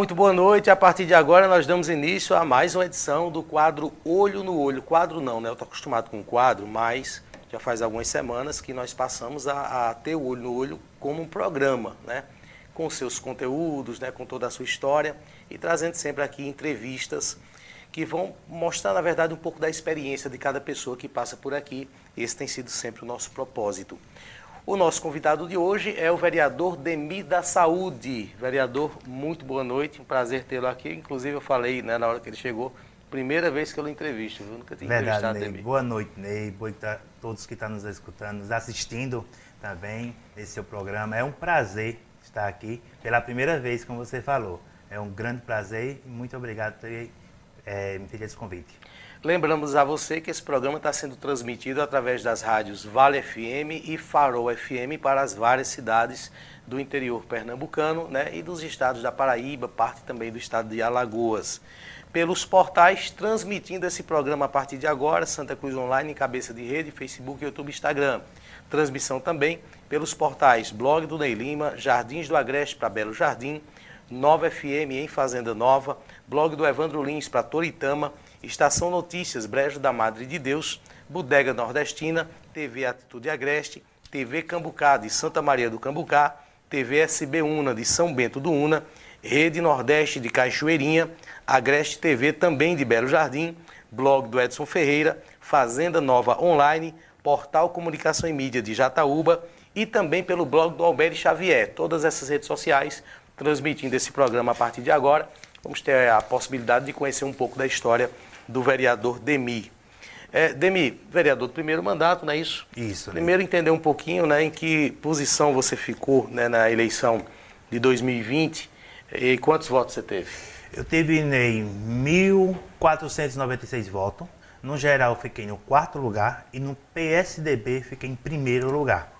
Muito boa noite. A partir de agora nós damos início a mais uma edição do quadro Olho no Olho. Quadro não, né? Eu estou acostumado com quadro, mas já faz algumas semanas que nós passamos a, a, ter o Olho no Olho como um programa, né? Com seus conteúdos, né? com toda a sua história e trazendo sempre aqui entrevistas que vão mostrar, na verdade, um pouco da experiência de cada pessoa que passa por aqui. Esse tem sido sempre o nosso propósito. O nosso convidado de hoje é o vereador Demi da Saúde. Vereador, muito boa noite, um prazer tê-lo aqui. Inclusive, eu falei né, na hora que ele chegou, primeira vez que eu lo entrevisto, viu? Nunca tinha Verdade, entrevistado Ney. Demi. Boa noite, Ney. Boa noite a todos que estão nos escutando, nos assistindo também nesse seu programa. É um prazer estar aqui pela primeira vez, como você falou. É um grande prazer e muito obrigado por ter é, me feito esse convite. Lembramos a você que esse programa está sendo transmitido através das rádios Vale FM e Farol FM para as várias cidades do interior pernambucano né, e dos estados da Paraíba, parte também do estado de Alagoas. Pelos portais transmitindo esse programa a partir de agora, Santa Cruz Online, cabeça de rede, Facebook, YouTube, Instagram. Transmissão também pelos portais Blog do Ney Lima, Jardins do Agreste para Belo Jardim, Nova FM em Fazenda Nova, Blog do Evandro Lins para Toritama, Estação Notícias, Brejo da Madre de Deus, Bodega Nordestina, TV Atitude Agreste, TV Cambucá de Santa Maria do Cambucá, TV SB Una de São Bento do Una, Rede Nordeste de Cachoeirinha, Agreste TV também de Belo Jardim, blog do Edson Ferreira, Fazenda Nova Online, Portal Comunicação e Mídia de Jataúba e também pelo blog do Alberto Xavier. Todas essas redes sociais transmitindo esse programa a partir de agora. Vamos ter a possibilidade de conhecer um pouco da história do vereador Demi. É, Demi, vereador do primeiro mandato, não é isso? Isso. Primeiro entender um pouquinho né, em que posição você ficou né, na eleição de 2020 e quantos votos você teve? Eu tive em 1.496 votos. No geral, fiquei no quarto lugar e no PSDB fiquei em primeiro lugar.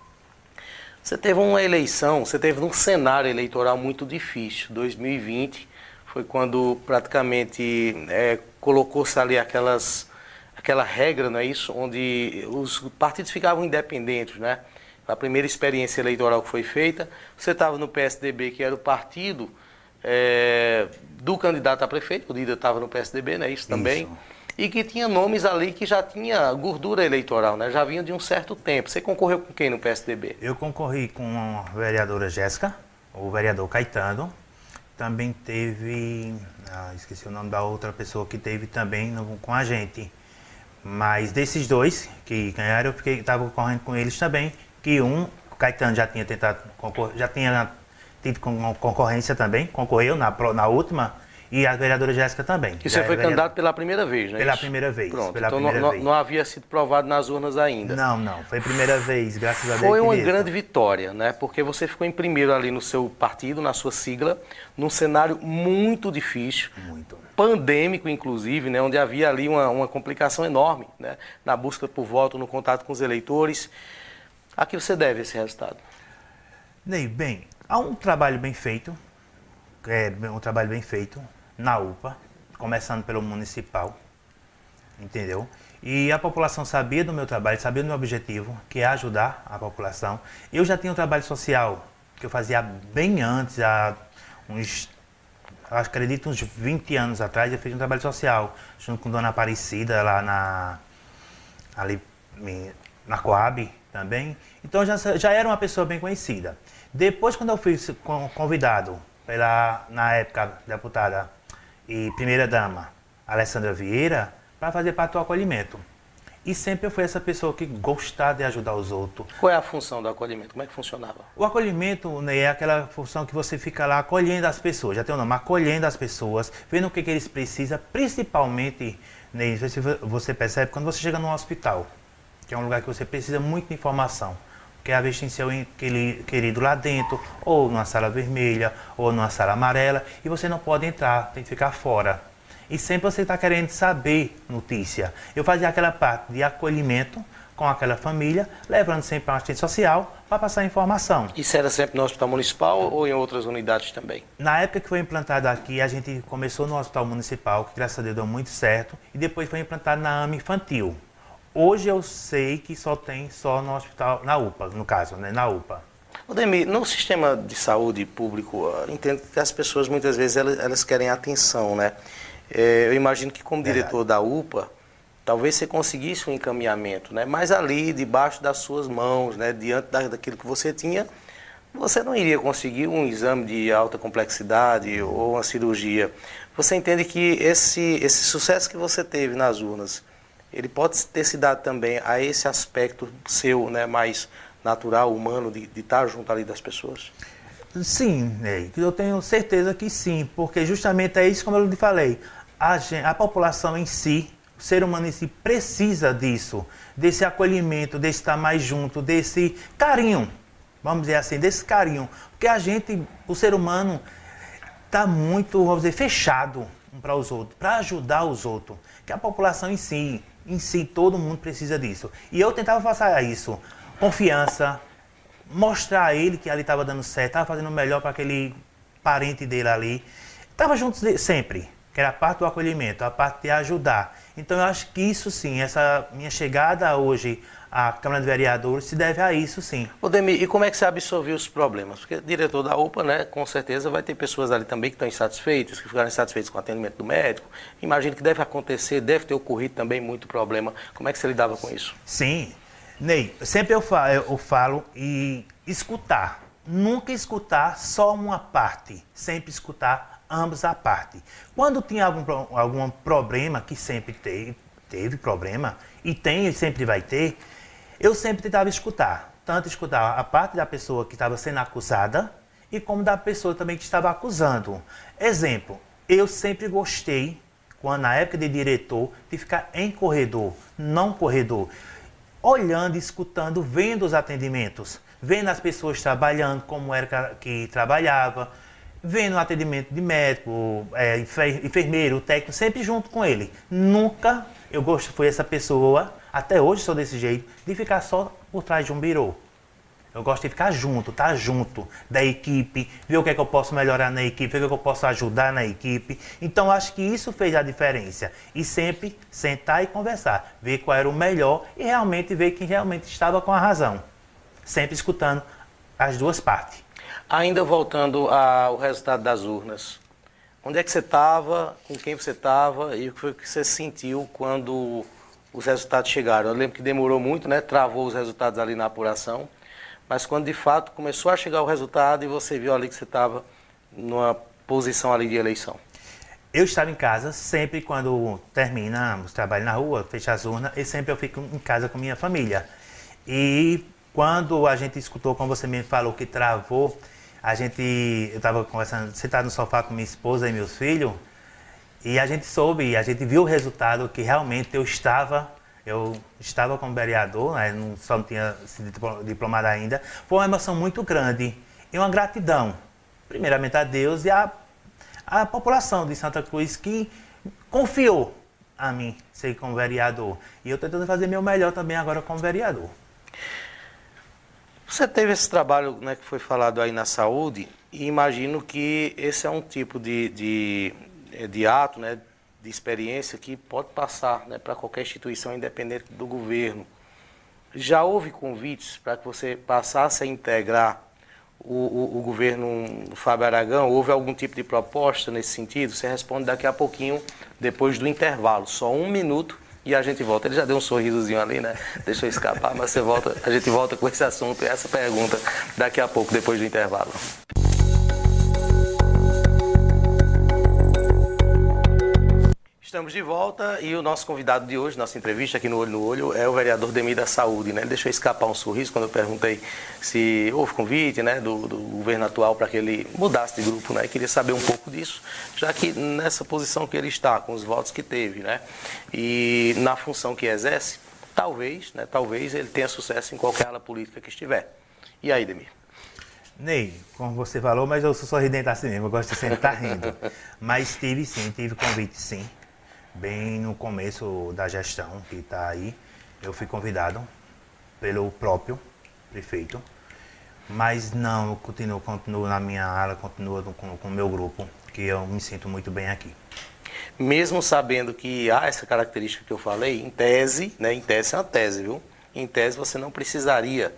Você teve uma eleição, você teve um cenário eleitoral muito difícil. 2020 foi quando praticamente é, colocou-se ali aquelas, aquela regra, não é isso? Onde os partidos ficavam independentes, né? A primeira experiência eleitoral que foi feita, você estava no PSDB, que era o partido é, do candidato a prefeito, o Dida estava no PSDB, né? Isso também. Isso. E que tinha nomes ali que já tinha gordura eleitoral, né? Já vinham de um certo tempo. Você concorreu com quem no PSDB? Eu concorri com a vereadora Jéssica, o vereador Caetano, também teve, ah, esqueci o nome da outra pessoa que teve também no, com a gente. Mas desses dois que ganharam, eu fiquei, estava correndo com eles também, que um, o Caetano já tinha tentado, já tinha tido concorrência também, concorreu na, na última, e a vereadora Jéssica também. E você foi candidato pela primeira vez, né? Pela primeira vez. Pronto, pela então primeira não, vez. não, havia sido provado nas urnas ainda. Não, não. Foi a primeira vez, graças a Deus. Foi uma grande vitória, né? Porque você ficou em primeiro ali no seu partido, na sua sigla, num cenário muito difícil. Muito. Pandêmico, inclusive, né? Onde havia ali uma, uma complicação enorme, né? Na busca por voto, no contato com os eleitores. A que você deve esse resultado? Ney, bem, há um trabalho bem feito, é um trabalho bem feito, na UPA, começando pelo municipal, entendeu? E a população sabia do meu trabalho, sabia do meu objetivo, que é ajudar a população. Eu já tinha um trabalho social que eu fazia bem antes, há uns, acredito, uns 20 anos atrás, eu fiz um trabalho social, junto com Dona Aparecida, lá na, ali, na Coab também. Então já, já era uma pessoa bem conhecida. Depois, quando eu fui convidado pela, na época, deputada e primeira-dama Alessandra Vieira para fazer parte do acolhimento. E sempre eu fui essa pessoa que gostava de ajudar os outros. Qual é a função do acolhimento? Como é que funcionava? O acolhimento né, é aquela função que você fica lá acolhendo as pessoas, já tem o nome, acolhendo as pessoas, vendo o que, que eles precisam, principalmente, né, você percebe quando você chega num hospital, que é um lugar que você precisa muito de informação que vezes tem seu querido lá dentro, ou numa sala vermelha, ou numa sala amarela, e você não pode entrar, tem que ficar fora. E sempre você está querendo saber notícia. Eu fazia aquela parte de acolhimento com aquela família, levando sempre a assistente social para passar informação. Isso era sempre no Hospital Municipal ou em outras unidades também? Na época que foi implantado aqui, a gente começou no Hospital Municipal, que graças a Deus deu muito certo, e depois foi implantado na AMA Infantil. Hoje eu sei que só tem só no hospital, na UPA, no caso, né? Na UPA. Odemir, no sistema de saúde público, entendo que as pessoas muitas vezes elas, elas querem atenção, né? É, eu imagino que como diretor da UPA, talvez você conseguisse um encaminhamento, né? Mas ali, debaixo das suas mãos, né? Diante da, daquilo que você tinha, você não iria conseguir um exame de alta complexidade ou uma cirurgia. Você entende que esse, esse sucesso que você teve nas urnas, ele pode ter se dado também a esse aspecto seu, né? Mais natural, humano, de, de estar junto ali das pessoas? Sim, Ney, eu tenho certeza que sim, porque justamente é isso como eu lhe falei. A, gente, a população em si, o ser humano em si precisa disso, desse acolhimento, desse estar mais junto, desse carinho, vamos dizer assim, desse carinho. Porque a gente, o ser humano, está muito, vamos dizer, fechado um para os outros, para ajudar os outros. Que a população em si, em si, todo mundo precisa disso. E eu tentava fazer isso confiança, mostrar a ele que ali estava dando certo, estava fazendo o melhor para aquele parente dele ali. Estava junto sempre, que era a parte do acolhimento, a parte de ajudar. Então eu acho que isso sim, essa minha chegada hoje à Câmara de Vereadores se deve a isso sim. O Demi, e como é que você absorveu os problemas? Porque diretor da UPA, né, com certeza vai ter pessoas ali também que estão insatisfeitas, que ficaram insatisfeitas com o atendimento do médico. Imagino que deve acontecer, deve ter ocorrido também muito problema. Como é que você lidava com isso? Sim, Ney, sempre eu falo, eu falo e escutar. Nunca escutar só uma parte, sempre escutar ambos a parte. Quando tinha algum, algum problema, que sempre teve, teve problema, e tem e sempre vai ter, eu sempre tentava escutar. Tanto escutar a parte da pessoa que estava sendo acusada, e como da pessoa também que estava acusando. Exemplo, eu sempre gostei, quando na época de diretor, de ficar em corredor, não corredor olhando, escutando, vendo os atendimentos, vendo as pessoas trabalhando, como era que trabalhava, vendo o atendimento de médico, é, enfermeiro, técnico, sempre junto com ele. Nunca eu gosto, fui essa pessoa, até hoje sou desse jeito, de ficar só por trás de um birô. Eu gosto de ficar junto, estar tá junto da equipe, ver o que é que eu posso melhorar na equipe, ver o que, é que eu posso ajudar na equipe. Então acho que isso fez a diferença. E sempre sentar e conversar, ver qual era o melhor e realmente ver quem realmente estava com a razão. Sempre escutando as duas partes. Ainda voltando ao resultado das urnas, onde é que você estava, com quem você estava e o que foi que você sentiu quando os resultados chegaram? Eu lembro que demorou muito, né? Travou os resultados ali na apuração. Mas quando de fato começou a chegar o resultado e você viu ali que você estava numa posição ali de eleição? Eu estava em casa sempre quando terminamos trabalho na rua, fecha as urnas, e sempre eu fico em casa com minha família. E quando a gente escutou, como você me falou, que travou, a gente, eu estava conversando, sentado no sofá com minha esposa e meus filhos, e a gente soube, a gente viu o resultado que realmente eu estava eu estava como vereador, né, não, só não tinha sido diplomado ainda. Foi uma emoção muito grande e uma gratidão, primeiramente a Deus e a, a população de Santa Cruz que confiou a mim ser como vereador. E eu estou tentando fazer meu melhor também agora como vereador. Você teve esse trabalho né, que foi falado aí na saúde e imagino que esse é um tipo de, de, de ato, né, de experiência que pode passar né, para qualquer instituição independente do governo. Já houve convites para que você passasse a integrar o, o, o, governo Fábio Aragão? Houve algum tipo de proposta nesse sentido? Você responde daqui a pouquinho, depois do intervalo. Só um minuto e a gente volta. Ele já deu um sorrisozinho ali, né? Deixa eu escapar, mas você volta, a gente volta com esse assunto e essa pergunta daqui a pouco, depois do intervalo. Estamos de volta e o nosso convidado de hoje, nossa entrevista aqui no Olho no Olho, é o vereador Demi da Saúde. Né? Ele deixou escapar um sorriso quando eu perguntei se houve convite né, do, do governo atual para que ele mudasse de grupo. Né? E queria saber um pouco disso, já que nessa posição que ele está, com os votos que teve, né? e na função que exerce, talvez, né, talvez ele tenha sucesso em qualquer ala política que estiver. E aí, Demir? Ney, como você falou, mas eu sou sorridente assim mesmo, eu gosto de sempre estar rindo. Mas tive sim, tive convite sim bem no começo da gestão que está aí, eu fui convidado pelo próprio prefeito, mas não, eu continuo, continuo na minha área, continuo com, o meu grupo, que eu me sinto muito bem aqui. Mesmo sabendo que há essa característica que eu falei, em tese, né, em tese é uma tese, viu? Em tese você não precisaria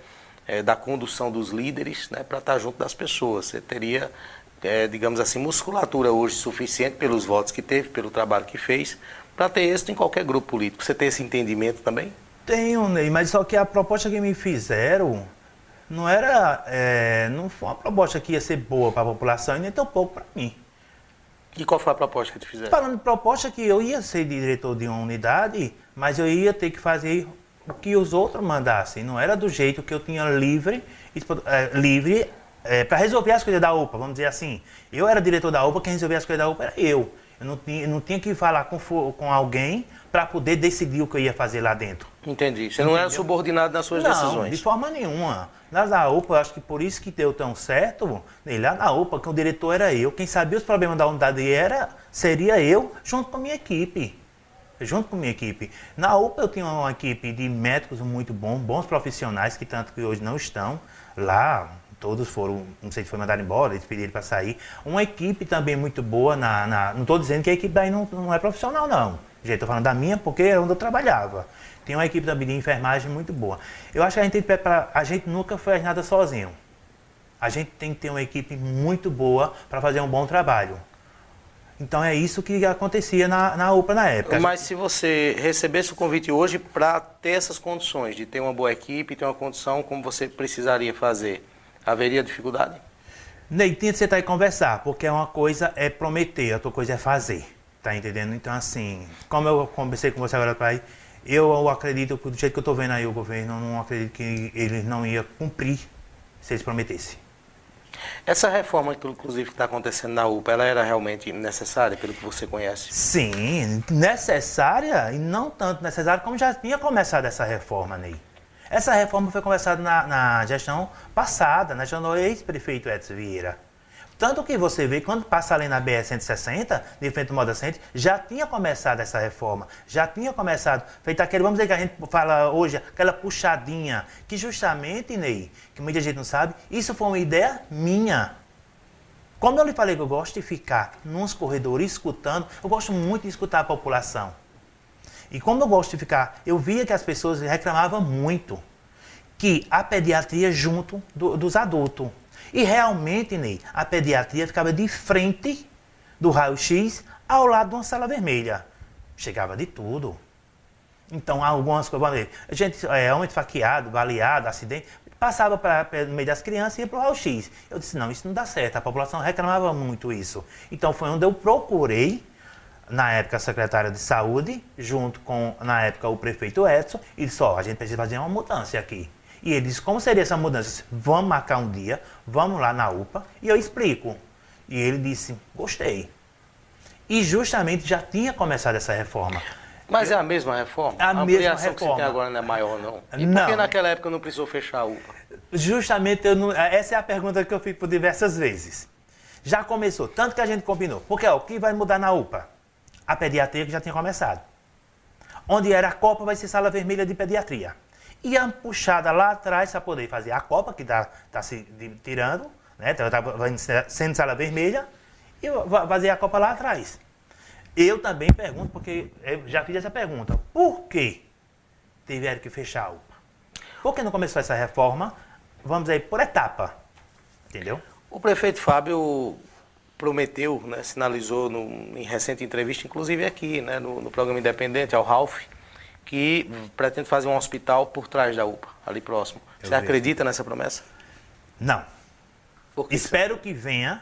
é, da condução dos líderes né, para estar junto das pessoas. Você teria, é, digamos assim, musculatura hoje suficiente pelos votos que teve, pelo trabalho que fez, para ter êxito em qualquer grupo político. Você tem esse entendimento também? Tenho, Ney, mas só que a proposta que me fizeram não era. É, não foi uma proposta que ia ser boa para a população e nem tão pouco para mim. E qual foi a proposta que te fizeram? Falando de proposta que eu ia ser diretor de uma unidade, mas eu ia ter que fazer o que os outros mandassem. Não era do jeito que eu tinha livre, é, livre é, para resolver as coisas da UPA, vamos dizer assim. Eu era diretor da UPA, quem resolvia as coisas da UPA era eu. Eu não tinha, eu não tinha que falar com, com alguém para poder decidir o que eu ia fazer lá dentro. Entendi. Você não era subordinado nas suas não, decisões? de forma nenhuma. Lá na UPA, acho que por isso que deu tão certo, lá na UPA, que o diretor era eu, quem sabia os problemas da unidade era, seria eu, junto com a minha equipe. Junto com a minha equipe. Na UPA eu tinha uma equipe de médicos muito bom, bons profissionais, que tanto que hoje não estão lá, todos foram, não sei se foi mandado embora, eles pediram para sair. Uma equipe também muito boa, na, na não estou dizendo que a equipe daí não, não é profissional, não. Gente, estou falando da minha porque era onde eu trabalhava. Tem uma equipe também de enfermagem muito boa. Eu acho que a gente preparar, a gente nunca faz nada sozinho. A gente tem que ter uma equipe muito boa para fazer um bom trabalho. Então é isso que acontecia na, na UPA na época. Mas se você recebesse o convite hoje para ter essas condições, de ter uma boa equipe, ter uma condição como você precisaria fazer, haveria dificuldade? Nem tinha que sentar e conversar, porque uma coisa é prometer, outra coisa é fazer. Tá entendendo? Então, assim, como eu conversei com você agora, pai, eu acredito, do jeito que eu estou vendo aí o governo, não acredito que eles não iam cumprir se eles prometessem. Essa reforma, que inclusive está acontecendo na UPA, ela era realmente necessária, pelo que você conhece? Sim, necessária e não tanto necessária como já tinha começado essa reforma, Ney. Essa reforma foi começada na, na gestão passada, na gestão do ex-prefeito Edson Vieira. Tanto que você vê, quando passa ali na BR-160, de frente ao Moda Center, já tinha começado essa reforma, já tinha começado, feito aquele, vamos dizer que a gente fala hoje, aquela puxadinha, que justamente, Ney, que muita gente não sabe, isso foi uma ideia minha. Como eu lhe falei que eu gosto de ficar nos corredores escutando, eu gosto muito de escutar a população. E como eu gosto de ficar, eu via que as pessoas reclamavam muito que a pediatria junto do, dos adultos. E realmente, Ney, a pediatria ficava de frente do raio-x ao lado de uma sala vermelha. Chegava de tudo. Então, algumas coisas. Gente, é, homem faqueado, baleado, acidente, passava para no meio das crianças e ia para o raio-x. Eu disse: não, isso não dá certo. A população reclamava muito isso. Então, foi onde eu procurei, na época, a secretária de saúde, junto com, na época, o prefeito Edson, e disse: ó, a gente precisa fazer uma mudança aqui. E ele disse, como seria essa mudança? Vamos marcar um dia, vamos lá na UPA e eu explico. E ele disse, gostei. E justamente já tinha começado essa reforma. Mas é a mesma reforma? A, a mesma reforma. que você tem agora não é maior, não? E não. por que naquela época não precisou fechar a UPA? Justamente, não, essa é a pergunta que eu fico por diversas vezes. Já começou, tanto que a gente combinou. Porque ó, o que vai mudar na UPA? A pediatria que já tinha começado. Onde era a Copa vai ser sala vermelha de pediatria e a puxada lá atrás para poder fazer a copa, que está tá se tirando, né? Tá, tá sendo sala vermelha, e fazer a copa lá atrás. Eu também pergunto, porque já fiz essa pergunta, por que tiveram que fechar a UPA? Por que não começou essa reforma, vamos aí, por etapa? Entendeu? O prefeito Fábio prometeu, né, sinalizou no, em recente entrevista, inclusive aqui, né, no, no programa Independente, ao Ralph, que pretende fazer um hospital por trás da UPA, ali próximo. Eu Você acredita nessa promessa? Não. Espero que venha.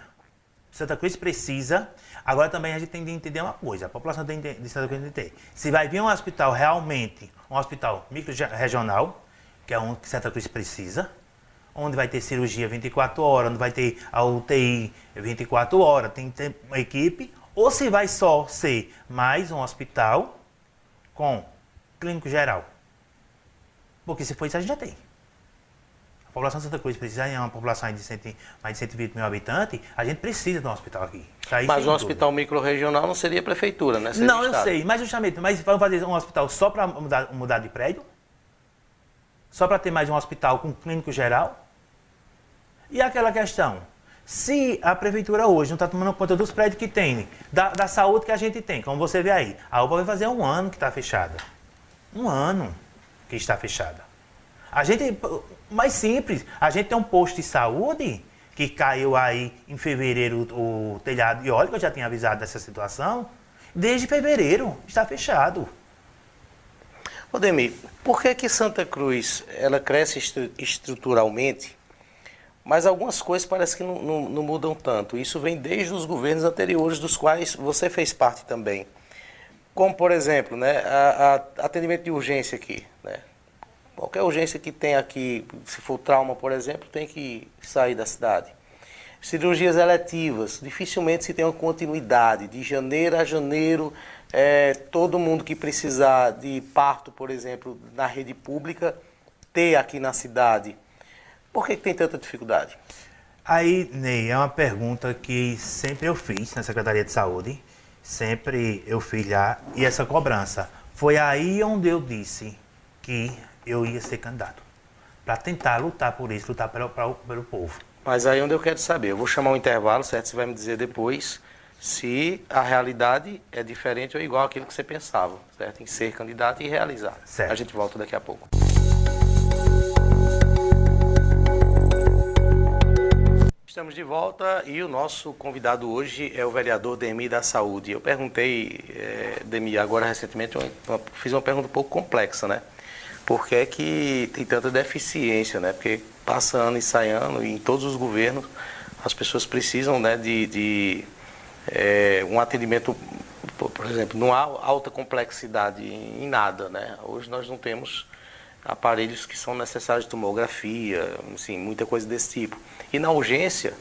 Santa Cruz precisa. Agora também a gente tem que entender uma coisa. A população de Santa Cruz tem que entender. Se vai vir um hospital realmente, um hospital micro-regional, que é um que Santa Cruz precisa, onde vai ter cirurgia 24 horas, onde vai ter a UTI 24 horas, tem que ter uma equipe, ou se vai só ser mais um hospital com clínico geral. Porque se for isso, a gente já tem. A população de Santa Cruz precisa, é uma população de cento, mais de 120 mil habitantes, a gente precisa de um hospital aqui. Mas um hospital micro-regional não seria prefeitura, né? Seria não, eu sei, mas justamente, mas vamos fazer um hospital só para mudar, mudar de prédio? Só para ter mais um hospital com clínico geral? E aquela questão, se a prefeitura hoje não está tomando conta dos prédios que tem, da, da saúde que a gente tem, como você vê aí, a UPA vai fazer um ano que está fechada. Um ano que está fechada. A gente, mais simples. A gente tem um posto de saúde que caiu aí em fevereiro o telhado e olha que eu já tinha avisado dessa situação. Desde fevereiro está fechado. Odemir, por que que Santa Cruz ela cresce estruturalmente, mas algumas coisas parece que não, não, não, mudam tanto? Isso vem desde os governos anteriores, dos quais você fez parte também. Como, por exemplo, né, a, a atendimento de urgência aqui. Né? Qualquer urgência que tem aqui, se for trauma, por exemplo, tem que sair da cidade. Cirurgias eletivas, dificilmente se tem uma continuidade. De janeiro a janeiro, é, todo mundo que precisar de parto, por exemplo, na rede pública, ter aqui na cidade. Por que, tem tanta dificuldade? Aí, Ney, é uma pergunta que sempre eu fiz na Secretaria de Saúde, sempre eu fiz lá, e essa cobrança. Foi aí onde eu disse que eu ia ser candidato. Para tentar lutar por isso, lutar pelo, pelo povo. Mas aí é onde eu quero saber. Eu vou chamar um intervalo, certo? Você vai me dizer depois se a realidade é diferente ou igual àquilo que você pensava, certo? Em ser candidato e realizar. Certo. A gente volta daqui a pouco. Estamos de volta e o nosso convidado hoje é o vereador Demi da Saúde. Eu perguntei, é, Demi, agora recentemente, uma, fiz uma pergunta um pouco complexa, né? Por que é que tem tanta deficiência, né? Porque passa ano e sai ano e em todos os governos as pessoas precisam né, de, de é, um atendimento, por exemplo, não há alta complexidade em nada, né? Hoje nós não temos aparelhos que são necessários de tomografia, assim, muita coisa desse tipo. E na urgência,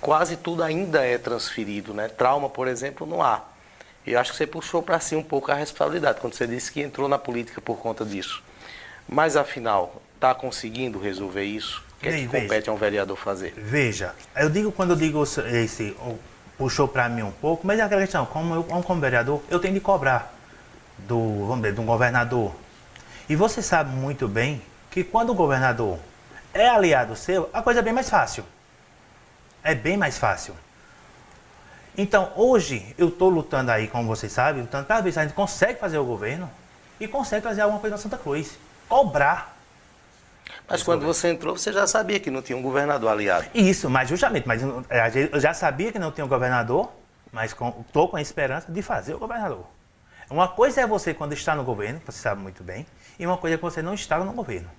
quase tudo ainda é transferido, né? Trauma, por exemplo, não há. E acho que você puxou para si um pouco a responsabilidade quando você disse que entrou na política por conta disso. Mas afinal, está conseguindo resolver isso? O que, é que compete a um vereador fazer? Veja, eu digo quando eu digo esse, puxou para mim um pouco, mas é aquela questão, como eu como vereador, eu tenho de cobrar do, vamos dizer, de um governador. E você sabe muito bem que quando o governador é aliado seu, a coisa é bem mais fácil. É bem mais fácil. Então, hoje, eu estou lutando aí, como vocês sabem, lutando para ver se a gente consegue fazer o governo e consegue fazer alguma coisa na Santa Cruz. Cobrar mas quando você entrou, você já sabia que não tinha um governador aliado. Isso, mas justamente, mas eu já sabia que não tinha um governador, mas estou com, com a esperança de fazer o governador. Uma coisa é você quando está no governo, você sabe muito bem, e uma coisa é que você não está no governo.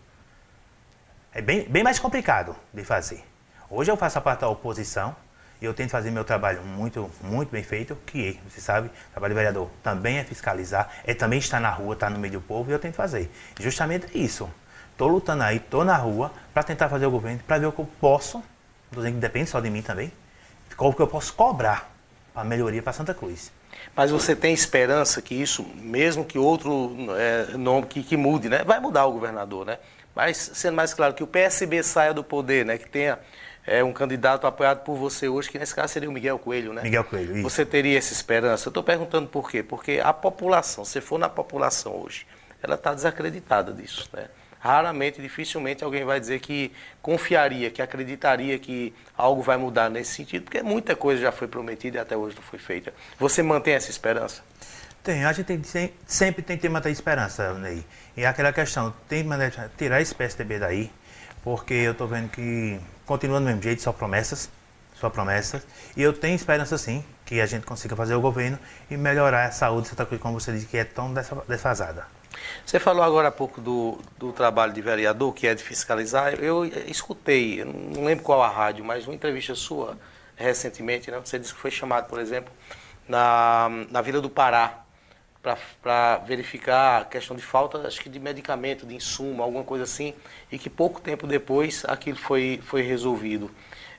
É bem, bem mais complicado de fazer. Hoje eu faço a parte da oposição e eu tento fazer meu trabalho muito, muito bem feito, que você sabe, o trabalho do vereador também é fiscalizar, é também estar na rua, estar no meio do povo, e eu tento fazer. Justamente isso. Estou lutando aí, estou na rua para tentar fazer o governo, para ver o que eu posso, dizendo que depende só de mim também, o que eu posso cobrar para melhoria para Santa Cruz. Mas você tem esperança que isso, mesmo que outro é, nome que, que mude, né? Vai mudar o governador, né? Mas sendo mais claro que o PSB saia do poder, né? Que tenha é, um candidato apoiado por você hoje, que nesse caso seria o Miguel Coelho, né? Miguel Coelho, isso. Você teria essa esperança? Eu estou perguntando por quê? Porque a população, se for na população hoje, ela está desacreditada disso, né? Raramente, dificilmente alguém vai dizer que confiaria, que acreditaria que algo vai mudar nesse sentido, porque muita coisa já foi prometida e até hoje não foi feita. Você mantém essa esperança? Tem, a gente tem, sempre tem que manter esperança, Ney. E aquela questão, tem que tirar esse PSDB daí, porque eu estou vendo que continua do mesmo jeito, só promessas, só promessas. E eu tenho esperança sim que a gente consiga fazer o governo e melhorar a saúde de Santa Cruz, como você disse, que é tão desfasada. Você falou agora há pouco do, do trabalho de vereador, que é de fiscalizar. Eu escutei, não lembro qual a rádio, mas uma entrevista sua recentemente, né? Você disse que foi chamado, por exemplo, na, na Vila do Pará, para verificar a questão de falta, acho que de medicamento, de insumo, alguma coisa assim, e que pouco tempo depois aquilo foi, foi resolvido.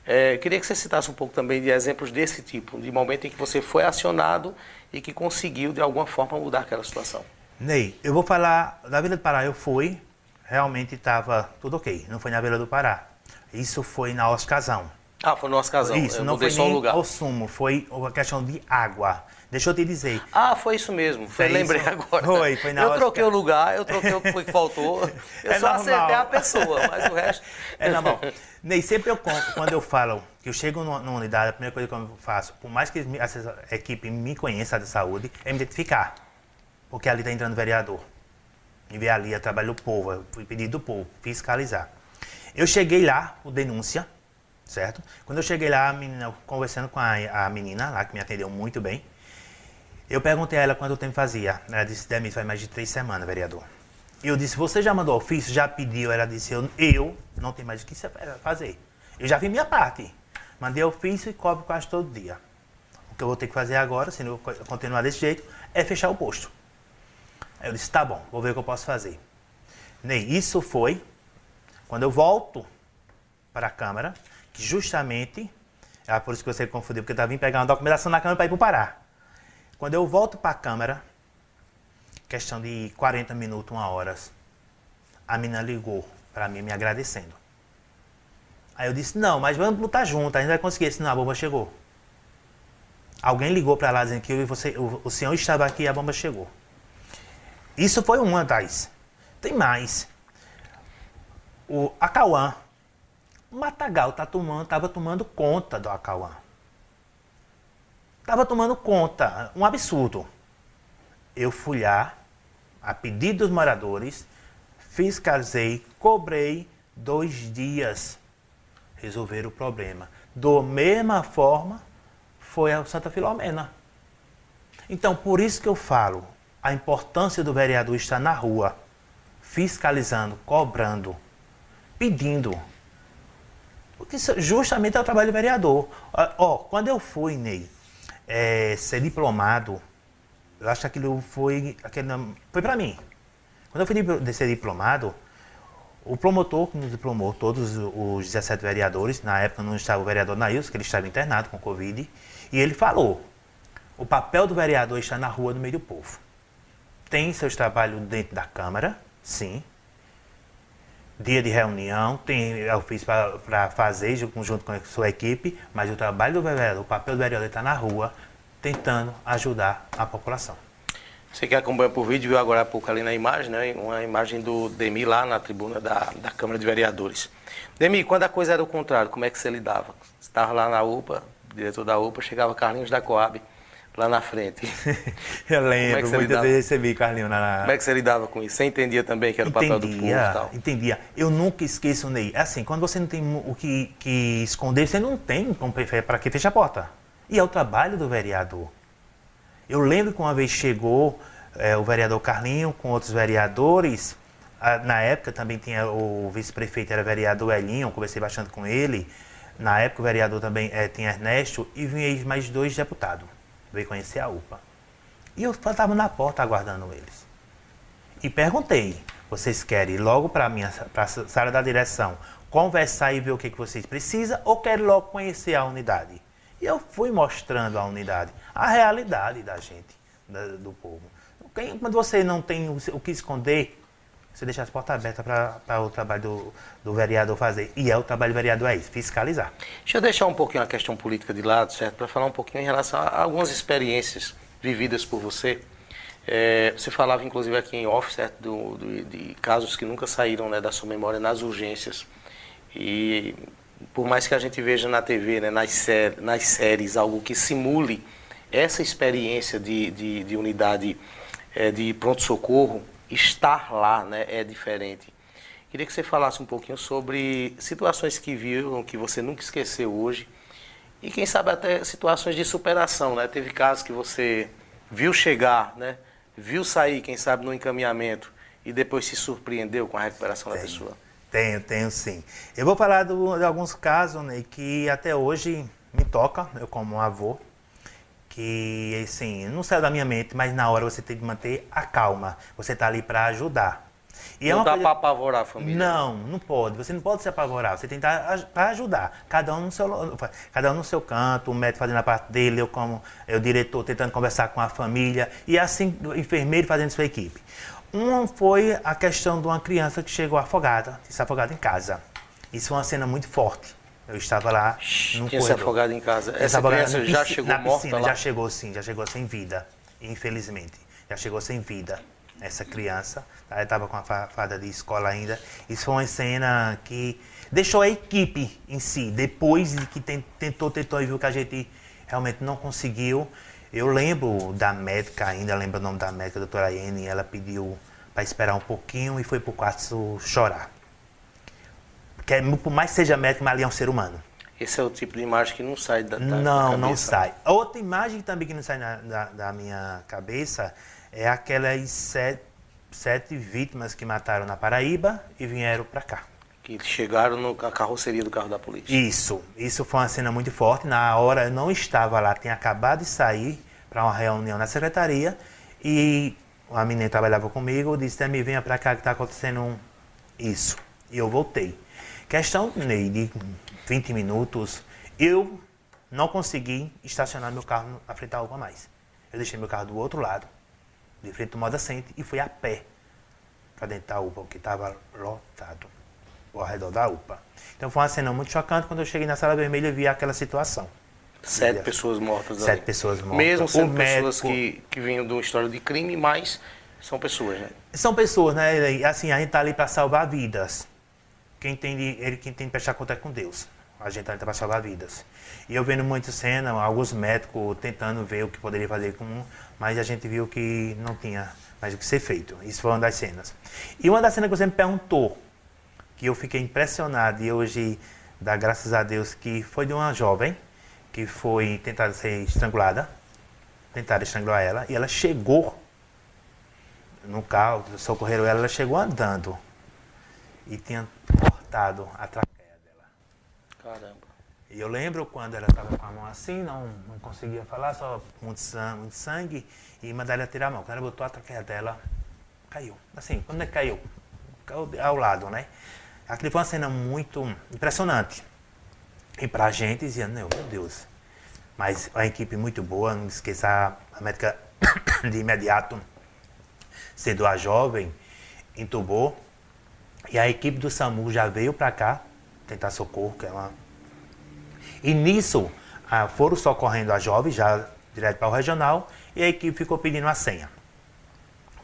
É, queria que você citasse um pouco também de exemplos desse tipo, de momento em que você foi acionado e que conseguiu, de alguma forma, mudar aquela situação. Ney, eu vou falar da Vila do Pará. Eu fui, realmente estava tudo ok. Não foi na Vila do Pará. Isso foi na Oscasão. Ah, foi no Oscasão. Isso, eu não foi nem lugar. o sumo, foi uma questão de água. Deixa eu te dizer. Ah, foi isso mesmo. Foi, foi lembrei agora. Foi, foi na Eu troquei o lugar, eu troquei o que foi que faltou. Eu é só normal. acertei a pessoa, mas o resto. É normal. Ney, sempre eu conto, quando eu falo que eu chego numa, numa unidade, a primeira coisa que eu faço, por mais que a equipe me conheça de saúde, é me identificar porque ali está entrando vereador. E ver ali é trabalho do povo, é pedido do povo, fiscalizar. Eu cheguei lá, o denúncia, certo? Quando eu cheguei lá, a menina, conversando com a, a menina lá, que me atendeu muito bem, eu perguntei a ela quanto tempo fazia. Ela disse, Demi, faz mais de três semanas, vereador. Eu disse, você já mandou ofício? Já pediu? Ela disse, eu, eu não tenho mais o que fazer. Eu já vi minha parte. Mandei ofício e cobro quase todo dia. O que eu vou ter que fazer agora, se não continuar desse jeito, é fechar o posto. Eu disse, tá bom, vou ver o que eu posso fazer. Ney, isso foi quando eu volto para a Câmara, que justamente, é por isso que você confundiu, porque eu estava pegar uma documentação na Câmara para ir para o Pará. Quando eu volto para a Câmara, questão de 40 minutos, uma hora, a menina ligou para mim me agradecendo. Aí eu disse, não, mas vamos lutar junto, a gente vai conseguir, senão a bomba chegou. Alguém ligou para lá dizendo que você, o, o senhor estava aqui e a bomba chegou. Isso foi uma das. Tem mais. O Acauã, Matagal tá tomando, tava tomando conta do Acauã. Tava tomando conta, um absurdo. Eu fui lá, a pedido dos moradores, fiscalizei, cobrei dois dias resolver o problema. Da mesma forma, foi a Santa Filomena. Então, por isso que eu falo, a importância do vereador estar na rua, fiscalizando, cobrando, pedindo. Porque justamente é o trabalho do vereador. Ó, quando eu fui, Ney, é, ser diplomado, eu acho que aquilo foi, aquilo, foi para mim. Quando eu fui ser diplomado, o promotor que nos diplomou, todos os 17 vereadores, na época não estava o vereador Nails, que ele estava internado com Covid, e ele falou, o papel do vereador está na rua, no meio do povo tem seus trabalhos dentro da Câmara, sim. Dia de reunião, tem, fiz para fazer junto com a sua equipe, mas o trabalho do vereador, o papel do vereador está na rua, tentando ajudar a população. Você que acompanha por vídeo viu agora há pouco ali na imagem, né? Uma imagem do Demi lá na tribuna da, da Câmara de Vereadores. Demi, quando a coisa era o contrário, como é que você lidava? Você estava lá na UPA, diretor da UPA, chegava Carlinhos da Coab lá na frente. eu lembro, é muitas vezes recebi Carlinho na... Como é que você lidava com isso? Você entendia também que era entendia, o papel do povo e tal? Entendia. Eu nunca esqueço, Ney. É assim, quando você não tem o que, que esconder, você não tem para que fechar a porta. E é o trabalho do vereador. Eu lembro que uma vez chegou é, o vereador Carlinho com outros vereadores. na época também tinha o vice-prefeito, era o vereador Elinho, conversei bastante com ele. Na época o vereador também é, tinha Ernesto e vinha mais dois deputados veio conhecer a UPA. E eu estava na porta aguardando eles. E perguntei: vocês querem ir logo para a sala da direção conversar e ver o que, que vocês precisam ou querem logo conhecer a unidade? E eu fui mostrando a unidade, a realidade da gente, da, do povo. Quando você não tem o que esconder, você deixa as portas abertas para o trabalho do, do, vereador fazer. E é o trabalho do vereador é isso, fiscalizar. Deixa eu deixar um pouquinho a questão política de lado, certo? Para falar um pouquinho em relação a algumas experiências vividas por você. É, você falava, inclusive, aqui em off, certo? Do, do, de casos que nunca saíram né, da sua memória nas urgências. E por mais que a gente veja na TV, né, nas, sé nas séries, algo que simule essa experiência de, de, de unidade é, de pronto-socorro, estar lá né, é diferente. Queria que você falasse um pouquinho sobre situações que viram, que você nunca esqueceu hoje, e quem sabe até situações de superação, né? Teve casos que você viu chegar, né? Viu sair, quem sabe, no encaminhamento e depois se surpreendeu com a recuperação tenho, da pessoa. Tenho, tenho sim. Eu vou falar do, de alguns casos né, que até hoje me toca, eu como avô, que assim, não saiu da minha mente, mas na hora você tem que manter a calma. Você está ali para ajudar. E é não é dá coisa... para apavorar a família. Não, não pode. Você não pode se apavorar. Você tem que estar para ajudar. Cada um no seu, cada um no seu canto, o médico fazendo a parte dele, eu como eu diretor tentando conversar com a família e assim o enfermeiro fazendo sua equipe. Um foi a questão de uma criança que chegou afogada, que está afogada em casa. Isso foi uma cena muito forte. Eu estava lá no Tinha se afogado em casa. Essa criança piscina, já chegou na morta piscina, lá? Já chegou sim, já chegou sem vida, infelizmente. Já chegou sem vida essa criança. Ela estava com a fada de escola ainda. Isso foi uma cena que deixou a equipe em si. Depois de que tentou, tentou e viu que a gente realmente não conseguiu. Eu lembro da médica ainda, lembro o nome da médica, a doutora Iene, ela pediu para esperar um pouquinho e foi para o quarto chorar que por mais que seja médico, mas ali é um ser humano. Esse é o tipo de imagem que não sai da, da Não, da não sai. Outra imagem também que não sai na- da, da minha cabeça é aquelas sete, sete vítimas que mataram na Paraíba e vieram para cá. Que chegaram na carroceria do carro da polícia. Isso, isso foi uma cena muito forte. Na hora eu não estava lá, tinha acabado de sair para uma reunião na secretaria e a menina trabalhava comigo disse: me venha para cá que está acontecendo isso. E eu voltei. Questão Ney, de 20 minutos, eu não consegui estacionar meu carro na frente da UPA mais. Eu deixei meu carro do outro lado, de frente do Moda Center, e fui a pé para dentro da UPA, porque estava lotado ao redor da UPA. Então foi uma cena muito chocante quando eu cheguei na sala vermelha e vi aquela situação. Sete Olha, pessoas mortas Sete ali. pessoas mortas. Mesmo O sendo pessoas médico- que, que vinham de uma história de crime, mas são pessoas, né? São pessoas, né? Assim, a gente tá ali para salvar vidas. Quem tem, de, ele quem tem que prestar conta é com Deus. A gente tá ali para salvar vidas. E eu vendo muita cena, alguns médicos tentando ver o que poderia fazer com mas a gente viu que não tinha mais o que ser feito. Isso foi uma das cenas. E uma das cenas que você me perguntou, que eu fiquei impressionado e hoje dá graças a Deus que foi de uma jovem que foi tentada ser estrangulada, tentaram estrangular ela e ela chegou no carro, socorreram ela, ela chegou andando e tinha cortado a traqueia dela. Caramba. E eu lembro quando ela estava com a mão assim, não, não conseguia falar, só muito sangue, muito sangue, e mandaram ela tirar a mão. Quando ela botou a traqueia dela, caiu. Assim, quando é que caiu? Caiu ao lado, né? Aquilo foi uma cena muito impressionante. E pra gente dizia, não, meu Deus. Mas a equipe muito boa, não esqueça a médica de imediato, sendo a jovem, entubou. E a equipe do SAMU já veio para cá tentar socorro, que é uma. E nisso, ah, foram socorrendo a jovem, já direto para o regional, e a equipe ficou pedindo a senha.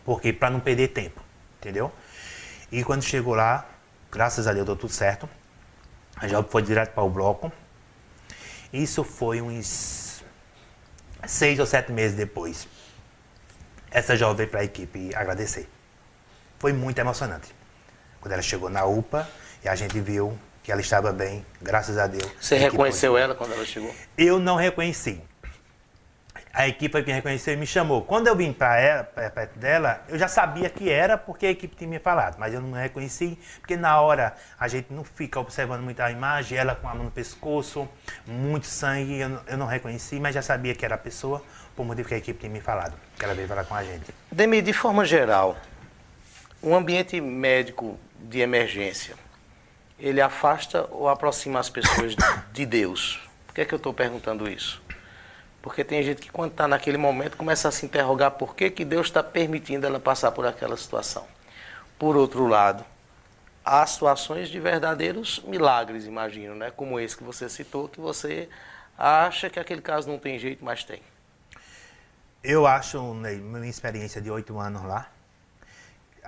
Porque para não perder tempo, entendeu? E quando chegou lá, graças a Deus deu tudo certo. A jovem foi direto para o bloco. Isso foi uns seis ou sete meses depois. Essa jovem veio para a equipe agradecer. Foi muito emocionante. Quando ela chegou na UPA e a gente viu que ela estava bem, graças a Deus. Você A reconheceu ela quando ela chegou? eu não reconheci. A equipe foi quem reconheceu e me chamou. Quando eu vim para perto dela, eu já sabia que era porque a equipe tinha me falado, mas eu não reconheci, porque na hora a gente não fica observando muito a imagem, ela com a mão no pescoço, muito sangue, eu não, eu não reconheci, mas já sabia que era a pessoa, por motivo que a equipe tinha me falado, que ela veio falar com a gente. Demi, de forma geral, um ambiente médico de emergência, ele afasta ou aproxima as pessoas de Deus? Por que, é que eu estou perguntando isso? Porque tem gente que quando está naquele momento começa a se interrogar por que, que Deus está permitindo ela passar por aquela situação. Por outro lado, há situações de verdadeiros milagres, imagino, né? como esse que você citou, que você acha que aquele caso não tem jeito, mas tem. Eu acho, né, minha experiência de oito anos lá,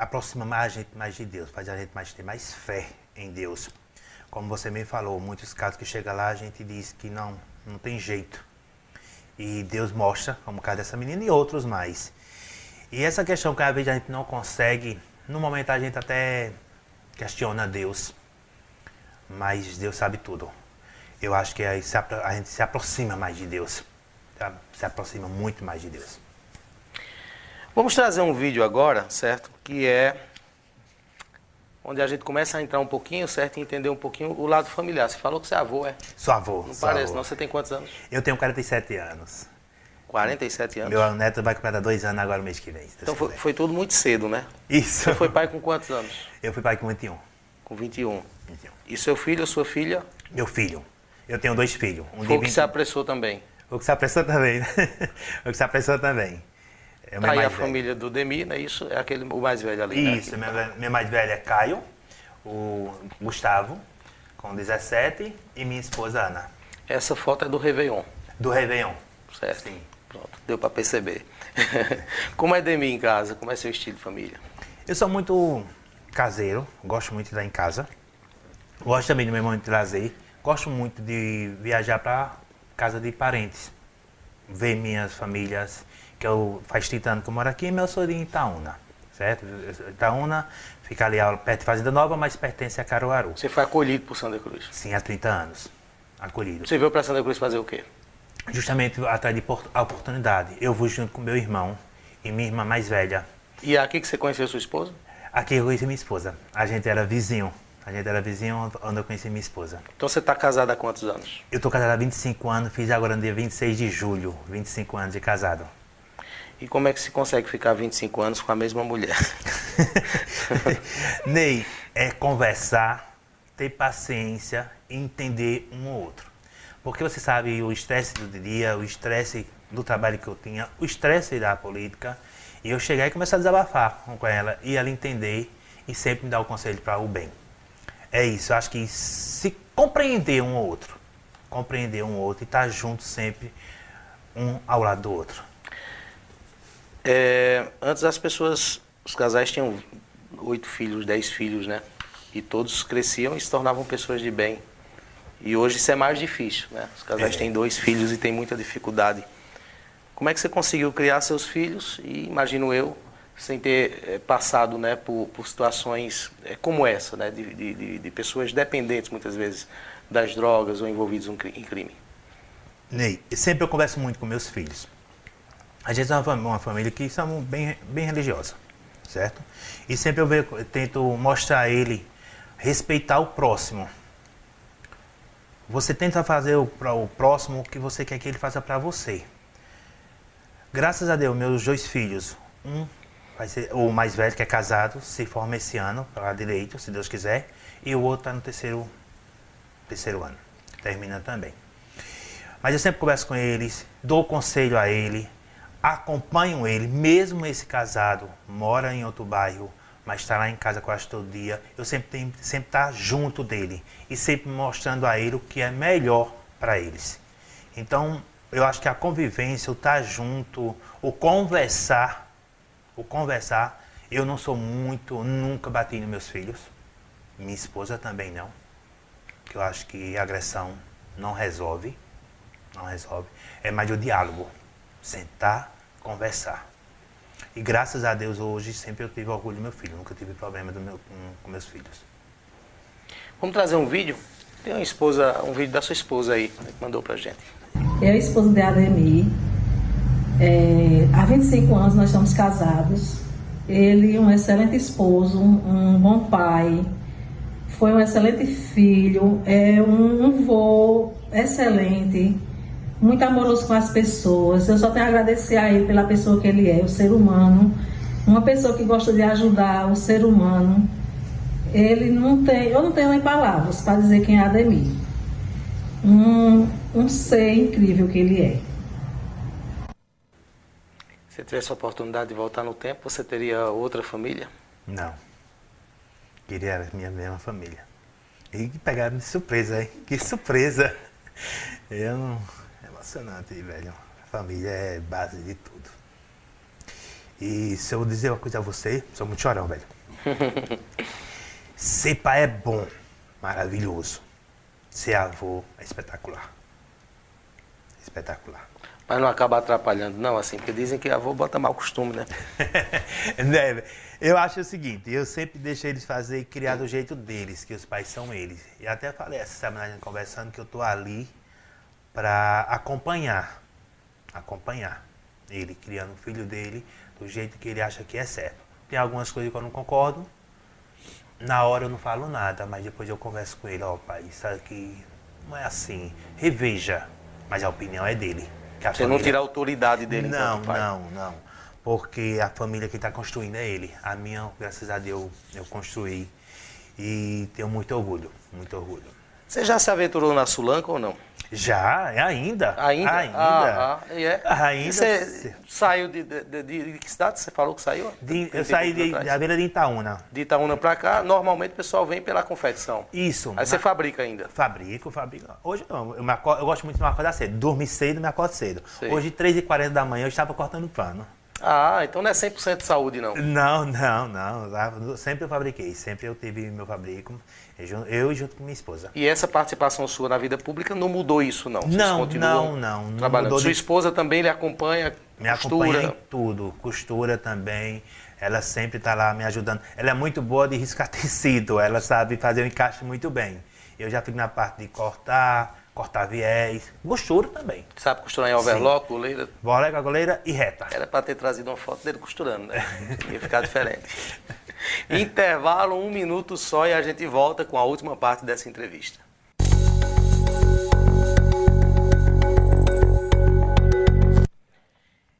aproxima mais a gente mais de Deus, faz a gente mais ter mais fé em Deus. Como você me falou, muitos casos que chega lá a gente diz que não, não tem jeito. E Deus mostra, como o caso dessa menina e outros mais. E essa questão que às vezes a gente não consegue, no momento a gente até questiona Deus, mas Deus sabe tudo. Eu acho que aí a gente se aproxima mais de Deus, tá? se aproxima muito mais de Deus. Vamos trazer um vídeo agora, certo? Que é onde a gente começa a entrar um pouquinho, certo? E entender um pouquinho o lado familiar. Você falou que você é avô, é? Sou avô. Não sou parece, avô. não. Você tem quantos anos? Eu tenho 47 anos. 47 anos. Meu neto vai completar dois anos agora mês que vem. Então foi, foi tudo muito cedo, né? Isso. Você foi pai com quantos anos? Eu fui pai com 21. Com 21. 21. E seu filho ou sua filha Meu filho. Eu tenho dois filhos. Um foi o que 20 se apressou também. O que se apressou também, né? o que se apressou também. É Tá aí a velho. família do Demi, né? Isso é aquele, o mais velho ali, né? Isso, minha, ve- minha mais velha é Caio, o Gustavo, com 17, e minha esposa Ana, Essa foto é do Réveillon, do Réveillon. certo? Sim. Pronto, deu para perceber. Como é Demi em casa? Como é seu estilo de família? Eu sou muito caseiro, gosto muito de estar em casa. Gosto também do meu momento de lazer. Gosto muito de viajar para casa de parentes. Ver minhas famílias, que eu faz 30 anos que eu moro aqui, e meu sou de Itaúna. certo? Itaúna fica ali perto de Fazenda Nova, mas pertence a Caruaru. Você foi acolhido por Santa Cruz? Sim, há 30 anos. Acolhido. Você veio para Santa Cruz fazer o quê? Justamente atrás de a oportunidade. Eu vou junto com meu irmão e minha irmã mais velha. E aqui que você conheceu sua esposa? Aqui eu conheci minha esposa. A gente era vizinho. A gente era vizinho onde eu conheci minha esposa. Então você está casado há quantos anos? Eu estou casado há 25 anos, fiz agora no dia 26 de julho, 25 anos de casado. E como é que se consegue ficar 25 anos com a mesma mulher? Ney, é conversar, ter paciência e entender um ou outro. Porque você sabe o estresse do dia, o estresse do trabalho que eu tinha, o estresse da política, e eu chegar e começar a desabafar com ela e ela entender e sempre me dar o conselho para o bem. É isso, eu acho que se compreender um ou outro, compreender um ou outro e estar junto sempre um ao lado do outro. É, antes as pessoas, os casais tinham oito filhos, dez filhos, né? E todos cresciam e se tornavam pessoas de bem. E hoje isso é mais difícil, né? Os casais é. têm dois filhos e têm muita dificuldade. Como é que você conseguiu criar seus filhos? E imagino eu, sem ter é, passado né, por, por situações é, como essa, né? De, de, de, pessoas dependentes, muitas vezes, das drogas ou envolvidos em crime. Ney, sempre eu converso muito com meus filhos. A gente é uma, uma família que somos bem, bem religiosa, certo? E sempre eu, eu tento mostrar a ele respeitar o próximo. Você tenta fazer para o próximo o que você quer que ele faça para você. Graças a Deus, meus dois filhos, um vai ser o mais velho que é casado, se forma esse ano para direito, se Deus quiser, e o outro está no terceiro, terceiro ano, termina também. Mas eu sempre converso com eles, dou conselho a ele, acompanham ele, mesmo esse casado mora em outro bairro, mas está lá em casa quase todo dia, eu sempre tenho sempre estar tá junto dele e sempre mostrando a ele o que é melhor para eles. Então, eu acho que a convivência, o estar tá junto, o conversar, o conversar, eu não sou muito, nunca bati nos meus filhos, minha esposa também não, que eu acho que agressão não resolve, não resolve, é mais o diálogo sentar, conversar. E graças a Deus hoje sempre eu tive orgulho do meu filho, nunca tive problema do meu, com, com meus filhos. Vamos trazer um vídeo? Tem uma esposa, um vídeo da sua esposa aí, que mandou pra gente. Eu, esposa de Ademir, é, há 25 anos nós estamos casados. Ele, um excelente esposo, um, um bom pai, foi um excelente filho, é um, um vô excelente muito amoroso com as pessoas. Eu só tenho a agradecer a ele pela pessoa que ele é, o ser humano. Uma pessoa que gosta de ajudar o ser humano. Ele não tem, eu não tenho nem palavras para dizer quem é Ademir. Um, um ser incrível que ele é. Se tivesse a oportunidade de voltar no tempo, você teria outra família? Não. Queria a minha mesma família. E pegaram de surpresa, hein? Que surpresa! Eu não emocionante, velho. Família é base de tudo. E se eu dizer uma coisa a você, sou muito chorão, velho. Ser pai é bom, maravilhoso. Ser avô é espetacular. Espetacular. Mas não acaba atrapalhando, não, assim, porque dizem que avô bota mau costume, né? né? Eu acho o seguinte, eu sempre deixo eles fazer e criar do jeito deles, que os pais são eles. E até falei essa semana conversando que eu tô ali para acompanhar, acompanhar ele criando o filho dele do jeito que ele acha que é certo. Tem algumas coisas que eu não concordo, na hora eu não falo nada, mas depois eu converso com ele, ó oh, pai, isso aqui não é assim, reveja, mas a opinião é dele. Você família... não tira a autoridade dele Não, não, não, porque a família que está construindo é ele. A minha, graças a Deus, eu construí e tenho muito orgulho, muito orgulho. Você já se aventurou na Sulanca ou não? Já, ainda. Ainda? Ainda. Ah, ah, é. ainda. Você saiu de, de, de, de, que cidade? Você falou que saiu? De, eu saí de, da beira de Itaúna. De Itaúna para cá, normalmente o pessoal vem pela confecção. Isso. Aí você fabrica ainda? Fabrico, fabrico. Hoje não, eu, acordo, eu gosto muito de me acordar cedo. Dormir cedo, me acordo cedo. Sei. Hoje, 3h40 da manhã, eu estava cortando pano. Ah, então não é 100% de saúde, não? Não, não, não. Sempre eu fabriquei, sempre eu tive meu fabrico, eu junto com minha esposa. E essa participação sua na vida pública não mudou isso, não? Vocês não, não, não. Trabalhando. Sua de... esposa também lhe acompanha me acompanha em tudo. Costura também. Ela sempre está lá me ajudando. Ela é muito boa de riscar tecido. Ela sabe fazer o encaixe muito bem. Eu já fico na parte de cortar, cortar viés, costura também. Sabe costurar em overlock, goleira? Bolega, goleira e reta. Era para ter trazido uma foto dele costurando, né? Ia ficar diferente. Intervalo, um minuto só e a gente volta com a última parte dessa entrevista.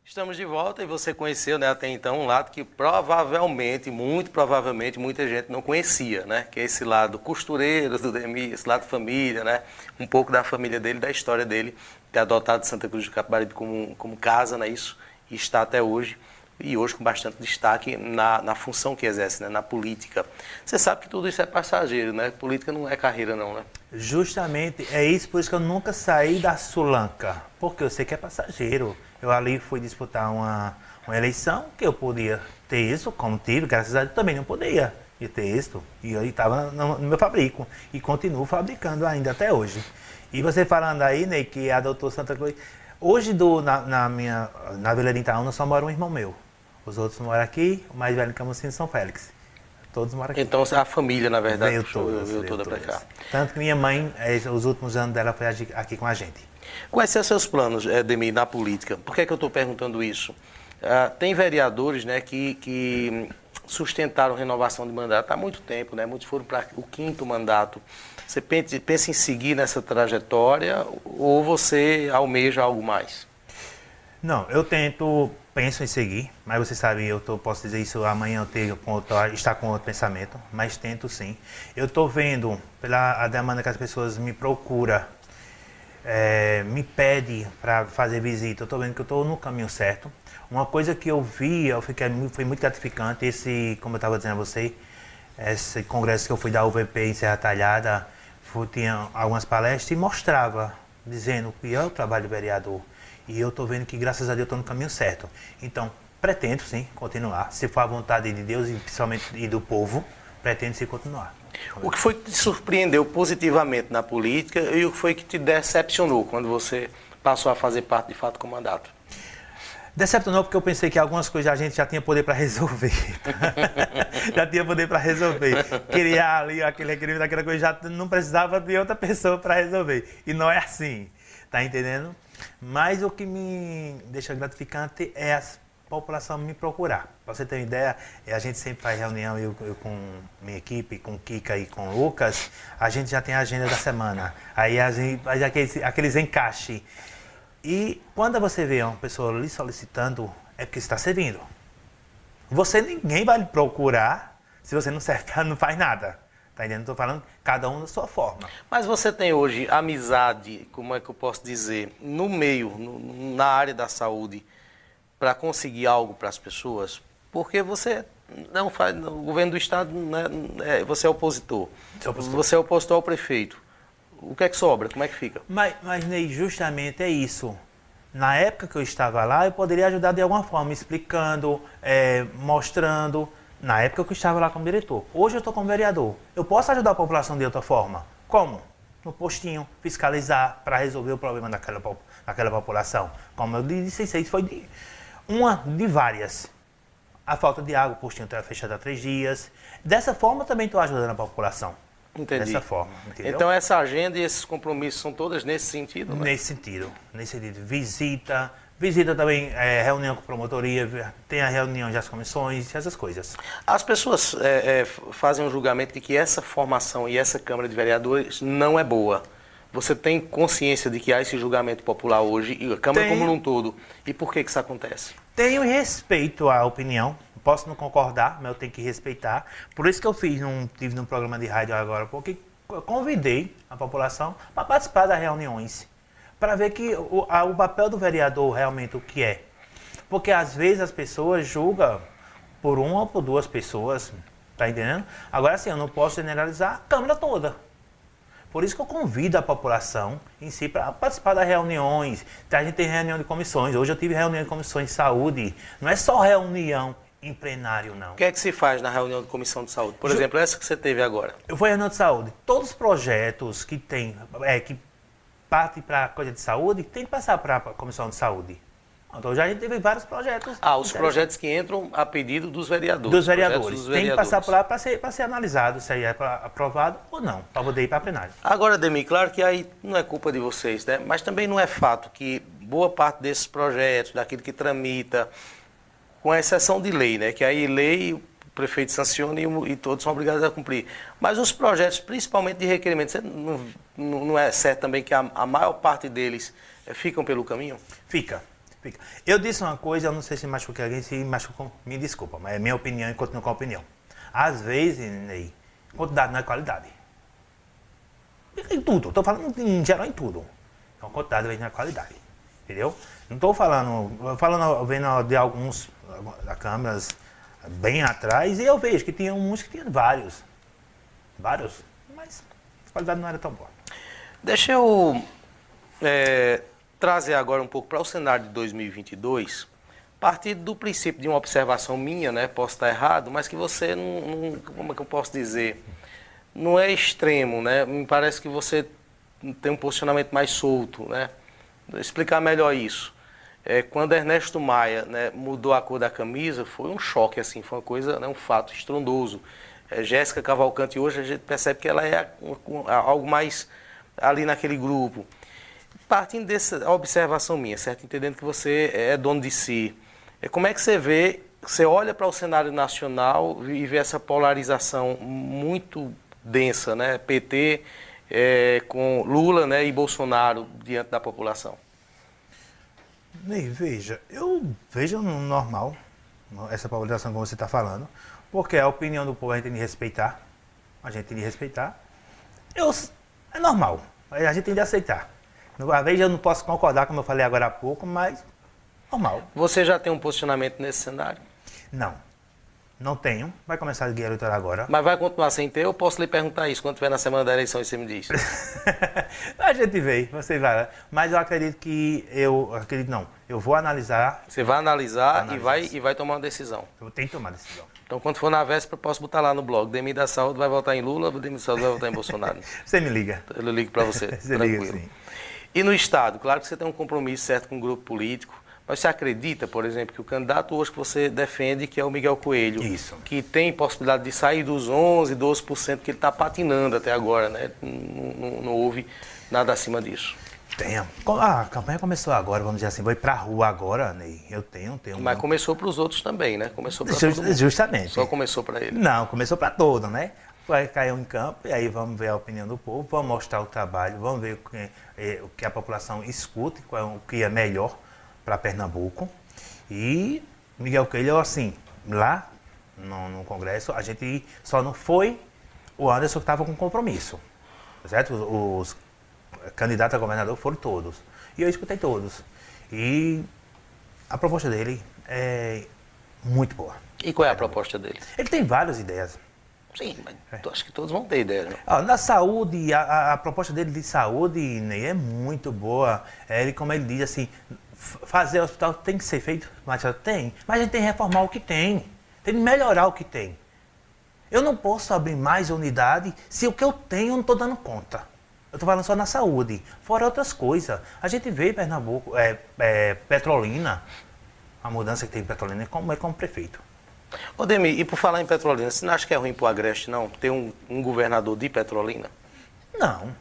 Estamos de volta e você conheceu né, até então um lado que provavelmente, muito provavelmente, muita gente não conhecia, né? Que é esse lado costureiro do Demi, esse lado família, né? Um pouco da família dele, da história dele, ter adotado Santa Cruz do Capibaribe como, como casa, né? Isso, e está até hoje e hoje com bastante destaque na, na função que exerce, né, na política. Você sabe que tudo isso é passageiro, né? Política não é carreira não, né? Justamente, é isso por isso que eu nunca saí da Sulanca, porque eu sei que é passageiro. Eu ali fui disputar uma, uma eleição que eu podia ter isso, como tive, graças a Deus também não podia ter isso. E eu estava no, meu fabrico e continuo fabricando ainda até hoje. E você falando aí, Ney, que adotou Santa Cruz. Hoje do, na, na minha na Vila de Itaúna só mora um irmão meu. Os outros moram aqui, o mais velho em Camusim São Félix. Todos moram aqui. Então a família, na verdade, veio todas, veio toda para cá. Tanto que minha mãe, é, os últimos anos dela foi aqui com a gente. Quais são os seus planos, Demi, na política? Por que, é que eu estou perguntando isso? Uh, tem vereadores né, que, que sustentaram renovação de mandato há muito tempo, né? muitos foram para o quinto mandato. Você pensa em seguir nessa trajetória ou você almeja algo mais? Não, eu tento penso em seguir, mas você sabe, eu tô, posso dizer isso amanhã eu tenho com outro, estar com outro pensamento, mas tento sim. Eu estou vendo pela a demanda que as pessoas me procuram, é, me pede para fazer visita, eu estou vendo que eu estou no caminho certo. Uma coisa que eu vi, eu fiquei, foi muito gratificante, esse, como eu estava dizendo a você, esse congresso que eu fui da UVP em Serra Talhada, tinha algumas palestras e mostrava, dizendo que é o trabalho do vereador e eu estou vendo que, graças a Deus, estou no caminho certo. Então, pretendo sim continuar. Se for a vontade de Deus e principalmente e do povo, pretendo sim continuar. O que foi que te surpreendeu positivamente na política e o que foi que te decepcionou quando você passou a fazer parte de fato com o mandato? Decepcionou porque eu pensei que algumas coisas a gente já tinha poder para resolver. já tinha poder para resolver. Criar ali aquele requerimento, aquela coisa, já não precisava de outra pessoa para resolver. E não é assim. Tá entendendo? Mas o que me deixa gratificante é a população me procurar. Para você ter uma ideia, a gente sempre faz reunião, eu, eu, com minha equipe, com Kika e com Lucas, a gente já tem a agenda da semana. Aí a gente faz aqueles, aqueles encaixes. E quando você vê uma pessoa lhe solicitando, é porque está servindo. Você ninguém vai lhe procurar se você não serve, não faz nada. Tá entendendo? Estou falando cada um da sua forma. Mas você tem hoje amizade, como é que eu posso dizer, no meio, no, na área da saúde, para conseguir algo para as pessoas? Porque você não faz, o governo do estado, né, é, você é opositor. opositor. Você é opositor ao prefeito. O que é que sobra? Como é que fica? Mas, mas Ney, justamente é isso. Na época que eu estava lá, eu poderia ajudar de alguma forma, explicando, é, mostrando na época que eu estava lá como diretor. Hoje eu estou como vereador. Eu posso ajudar a população de outra forma? Como? No postinho, fiscalizar para resolver o problema daquela, daquela população. Como eu disse, isso foi de, uma de várias. A falta de água, o postinho está fechado há três dias. Dessa forma também estou ajudando a população. Entendi. Dessa forma. Entendeu? Então essa agenda e esses compromissos são todas nesse sentido? Né? Nesse sentido. Nesse sentido. Visita, Visita também é, reunião com promotoria, tem a reunião das comissões, essas coisas. As pessoas é, é, fazem um julgamento de que essa formação e essa Câmara de Vereadores não é boa. Você tem consciência de que há esse julgamento popular hoje, e a Câmara Tenho. como um todo. E por que, que isso acontece? Tenho respeito à opinião. Posso não concordar, mas eu tenho que respeitar. Por isso que eu fiz, num, tive num programa de rádio agora, porque convidei a população para participar das reuniões para ver que o, a, o papel do vereador realmente o que é. Porque às vezes as pessoas julgam por uma ou por duas pessoas, tá entendendo? Agora sim, eu não posso generalizar a Câmara toda. Por isso que eu convido a população em si para participar das reuniões. A gente tem reunião de comissões. Hoje eu tive reunião de comissões de saúde. Não é só reunião em plenário, não. O que é que se faz na reunião de comissão de saúde? Por Ju... exemplo, essa que você teve agora. Eu fui à reunião de saúde. Todos os projetos que tem, é, que parte para a coisa de saúde, tem que passar para a comissão de saúde. Então já a gente teve vários projetos. Ah, os projetos que entram a pedido dos vereadores. Dos vereadores. Dos Tem que passar por lá para ser, ser analisado se aí é aprovado ou não, para poder ir para a plenária. Agora, Demi, claro que aí não é culpa de vocês, né? Mas também não é fato que boa parte desses projetos, daquilo que tramita, com exceção de lei, né? Que aí lei o prefeito sanciona e, e todos são obrigados a cumprir. Mas os projetos, principalmente de requerimento, não, não é certo também que a, a maior parte deles eh, ficam pelo caminho? Fica. Fica. Eu disse uma coisa, eu não sei se machuquei alguém, se machucou, me desculpa, mas é minha opinião e continuo com a opinião. Às vezes, Ney, quantidade não é qualidade. Em tudo, estou falando em geral em tudo. Então, quantidade não é qualidade. Entendeu? Não estou falando, falando, vendo de alguns da câmeras bem atrás e eu vejo que tinha uns que tinham vários. Vários, mas a qualidade não era tão boa. Deixa eu é, trazer agora um pouco para o cenário de 2022, partir do princípio de uma observação minha, né? Posso estar errado, mas que você não, não como é que eu posso dizer, não é extremo, né? Me parece que você tem um posicionamento mais solto, né? Vou explicar melhor isso. É, quando Ernesto Maia né, mudou a cor da camisa, foi um choque, assim, foi uma coisa, né, um fato estrondoso. É, Jéssica Cavalcante hoje a gente percebe que ela é algo mais ali naquele grupo partindo dessa observação minha, certo? Entendendo que você é dono de si, é, como é que você vê, você olha para o cenário nacional e vê essa polarização muito densa, né? PT é, com Lula né, e Bolsonaro diante da população? Ney, veja, eu vejo normal essa polarização que você está falando, porque a opinião do povo a gente tem de respeitar, a gente tem de respeitar. Eu, é normal, a gente tem de aceitar. Às vezes eu não posso concordar, como eu falei agora há pouco, mas normal. Você já tem um posicionamento nesse cenário? Não. Não tenho. Vai começar a guia eleitoral agora. Mas vai continuar sem ter? Eu posso lhe perguntar isso quando tiver na semana da eleição e você me diz. a gente vê, você vai. Mas eu acredito que eu acredito não. Eu vou analisar. Você vai analisar, e vai e vai tomar uma decisão. Eu tenho que tomar decisão. Então quando for na véspera, posso botar lá no blog. Demi da Saúde vai votar em Lula, Demi da Saúde vai votar em Bolsonaro. você me liga. Eu ligo para você. você tranquilo. Liga, sim. E no Estado, claro que você tem um compromisso certo com o grupo político, mas você acredita, por exemplo, que o candidato hoje que você defende, que é o Miguel Coelho, Isso. que tem possibilidade de sair dos 11%, 12% que ele está patinando até agora, né? Não, não, não houve nada acima disso. Tenho. Ah, a campanha começou agora, vamos dizer assim, vou ir pra rua agora, Ney. Eu tenho, tenho. Mas começou para os outros também, né? Começou para Just, Justamente. Só começou para ele. Não, começou para todo, né? vai cair em campo e aí vamos ver a opinião do povo, vamos mostrar o trabalho, vamos ver o que, é, o que a população escute, qual, é o que é melhor para Pernambuco. E Miguel Coelho, assim, lá no, no, Congresso, a gente só não foi o Anderson que estava com compromisso, certo? Os, os candidatos a governador foram todos. E eu escutei todos. E a proposta dele é muito boa. E qual é a proposta dele? Ele tem várias ideias. Sim, mas é. acho que todos vão ter ideia. Né? Ah, na saúde, a, a, proposta dele de saúde Ney, é muito boa. É, ele, como ele diz assim, fazer hospital tem que ser feito, mas tem. Mas a gente tem que reformar o que tem. Tem que melhorar o que tem. Eu não posso abrir mais unidade se o que eu tenho eu não estou dando conta. Eu estou falando só na saúde, fora outras coisas. A gente vê em Pernambuco, é, é, Petrolina, a mudança que tem em Petrolina, como é como prefeito. Ô Demi, e por falar em Petrolina, você não acha que é ruim para o Agreste, não, ter um, um, governador de Petrolina? Não.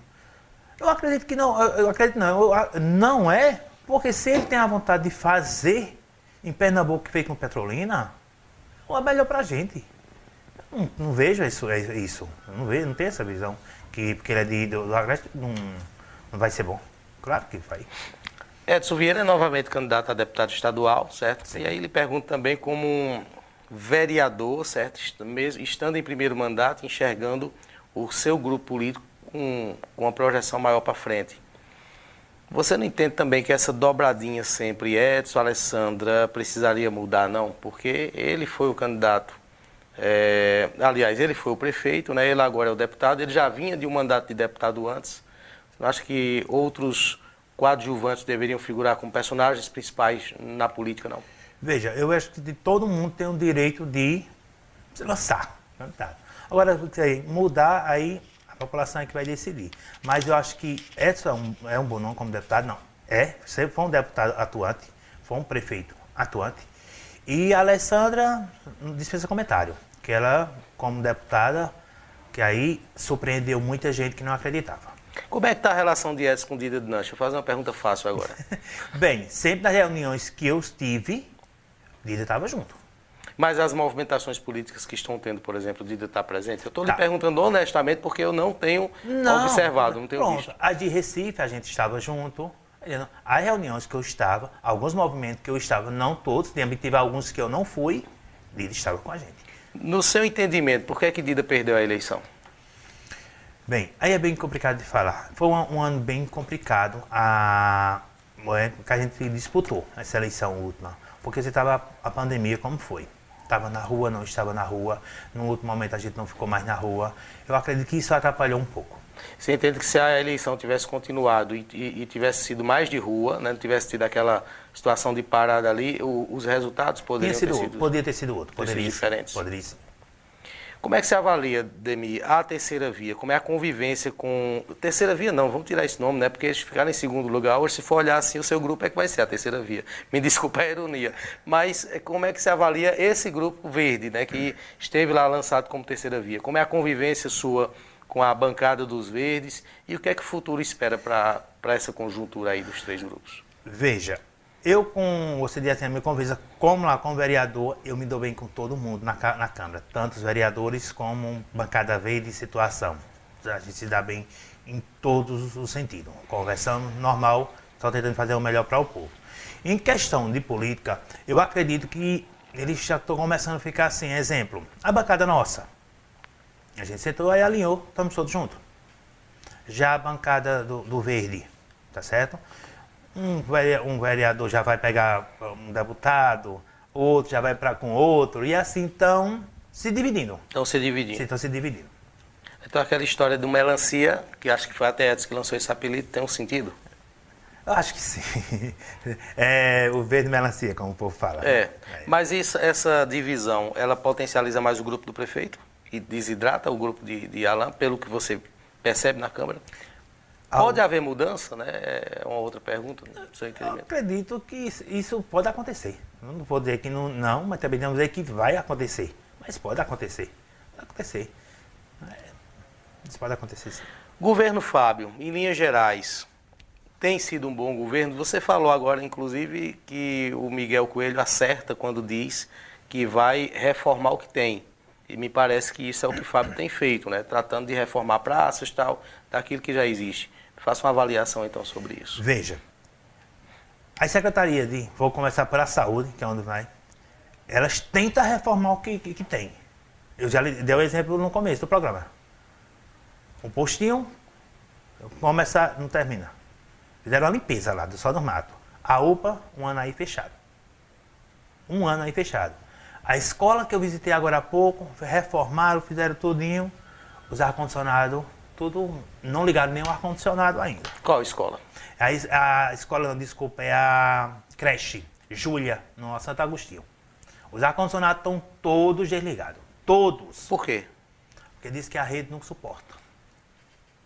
Eu acredito que não. Eu, eu acredito não. Eu, não é, porque se ele tem a vontade de fazer em Pernambuco que fez com Petrolina, é melhor para a gente. Não, não, vejo isso. É isso. Não vejo, não tenho essa visão. Que porque ele é de, do, do Agreste, não, não vai ser bom. Claro que vai. Edson Vieira é novamente candidato a deputado estadual, certo? Sim. E aí ele pergunta também como vereador, certo? Estando em primeiro mandato, enxergando o seu grupo político com, com uma projeção maior para frente. Você não entende também que essa dobradinha sempre, Edson, Alessandra, precisaria mudar, não? Porque ele foi o candidato, é, aliás, ele foi o prefeito, né? ele agora é o deputado, ele já vinha de um mandato de deputado antes. Não acha que outros coadjuvantes deveriam figurar como personagens principais na política, não? Veja, eu acho que todo mundo tem o direito de se lançar. Tá? Agora, mudar aí população é que vai decidir. Mas eu acho que Edson é um, é um bom nome como deputado, não. É, você foi um deputado atuante, foi um prefeito atuante. E a Alessandra dispensa comentário, que ela, como deputada, que aí surpreendeu muita gente que não acreditava. Como é que está a relação de Edson com Dida Dinante? Deixa eu fazer uma pergunta fácil agora. Bem, sempre nas reuniões que eu estive, Dida estava junto. Mas as movimentações políticas que estão tendo, por exemplo, Dida está presente? Eu estou Tá. lhe perguntando honestamente porque eu não tenho observado, não tenho pronto. visto. A de Recife, a gente estava junto. As reuniões que eu estava, alguns movimentos que eu estava, não todos, teve alguns que eu não fui, Dida estava com a gente. No seu entendimento, por que, é que Dida perdeu a eleição? Bem, aí é bem complicado de falar. Foi um, um ano bem complicado a, é, que a gente disputou essa eleição última. Porque você estava a pandemia como foi. Estava na rua, não estava na rua. No último momento a gente não ficou mais na rua. Eu acredito que isso atrapalhou um pouco. Você entende que se a eleição tivesse continuado e, e- e tivesse sido mais de rua, né, não tivesse tido aquela situação de parada ali, o- os resultados poderiam sido ter outro, sido... podia ter sido outro. ter sido Poderia, diferentes. Poderia. Como é que você avalia, Demi, a terceira via? Como é a convivência com... Terceira via não, vamos tirar esse nome, né? Porque eles ficaram em segundo lugar. Hoje, se for olhar assim, o seu grupo é que vai ser a terceira via. Me desculpa a ironia. Mas eh, como é que você avalia esse grupo verde, né? Que esteve lá lançado como terceira via? Como é a convivência sua com a bancada dos verdes? E o que é que o futuro espera para essa conjuntura aí dos três grupos? Veja, eu com você disse assim, a minha conversa, como lá como vereador, eu me dou bem com todo mundo na, na Câmara, tanto os vereadores como bancada verde e situação. A gente se dá bem em todos os sentidos, conversando normal, só tentando fazer o melhor para o povo. Em questão de política, eu acredito que eles já estão começando a ficar assim, exemplo, a bancada nossa. A gente sentou aí alinhou, estamos todos juntos. Já a bancada do, do verde, tá certo? Um, vere- vereador já vai pegar um deputado, outro já vai para com outro, e assim estão se dividindo. Então, se dividindo. Estão se dividindo. Então, aquela história do melancia, que acho que foi até Edson que lançou esse apelido, tem um sentido? Eu acho que sim. É o verde melancia, como o povo fala. É, né? mas isso, essa divisão, ela potencializa mais o grupo do prefeito e desidrata o grupo de, de Alain, pelo que você percebe na Câmara? Pode haver mudança, né? É uma outra pergunta, né? seu Eu entendimento. acredito que isso, isso pode acontecer. Eu não vou dizer que não, não, mas também não vou dizer que vai acontecer. Mas pode acontecer. Pode acontecer. É, isso pode acontecer sim. Governo Fábio, em linhas gerais, tem sido um bom governo? Você falou agora, inclusive, que o Miguel Coelho acerta quando diz que vai reformar o que tem. E me parece que isso é o que o Fábio tem feito, né? Tratando de reformar praças e tal, daquilo que já existe. Faça uma avaliação, então, sobre isso. Veja, as secretarias de, vou começar pela saúde, que é onde vai, elas tentam reformar o que, que, que tem. Eu já lhe dei o exemplo no começo do programa. Um postinho, começa, não termina. Fizeram a limpeza lá, só do mato. A UPA, um ano aí fechado. Um ano aí fechado. A escola que eu visitei agora há pouco, reformaram, fizeram tudinho, os ar-condicionado, tudo, não ligaram nem o ar-condicionado ainda. Qual escola? A, a escola, não, desculpa, é a creche Júlia, no Santo Agostinho. Os ar-condicionados estão todos desligados. Todos. Por quê? Porque diz que a rede não suporta.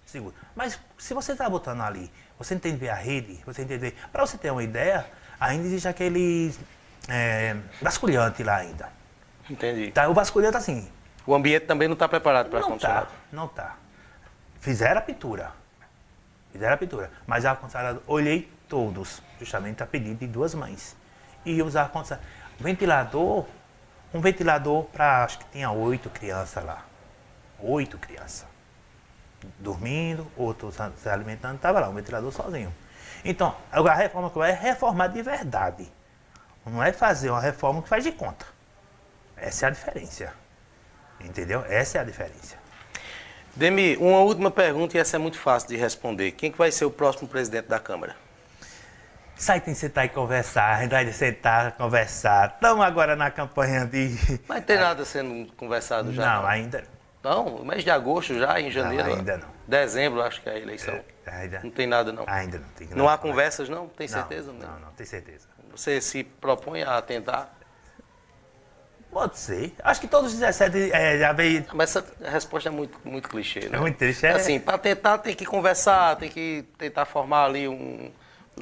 Segura. Mas se você está botando ali, você entende ver a rede, você entende ver. Para você ter uma ideia, ainda existe aquele é, vasculhante lá ainda. Entendi. Tá, o vasculhante assim, O ambiente também não está preparado para não ar-condicionado. tá, não tá. Fizeram a pintura. Fizeram a pintura. Mas ar-condicionado, olhei todos, justamente a pedido de duas mães. E os ar-condicionado. Ventilador, um ventilador para, acho que tinha oito crianças lá. Oito crianças. Dormindo, outro se alimentando, estava lá, um ventilador sozinho. Então, a reforma que vai é reformar de verdade. Não é fazer uma reforma que faz de conta. Essa é a diferença. Entendeu? Essa é a diferença. Demi, uma última pergunta e essa é muito fácil de responder. Quem que vai ser o próximo presidente da Câmara? Sai, tem que sentar e conversar, a gente vai sentar, conversar. Estamos agora na campanha de. Mas não tem nada sendo conversado já? Não, ainda Não, mês de agosto já, em janeiro. ainda não. Dezembro, acho que é a eleição. Ainda, Não tem nada, não. ainda não. Tem que Não há conversas, não? Tem certeza? Não, não, não, tem certeza. Você se propõe a tentar? Pode ser. Acho que todos os 17 é, já veio. Mas essa resposta é muito, muito clichê, né? É muito triste, é. Assim, para tentar tem que conversar, tem que tentar formar ali um,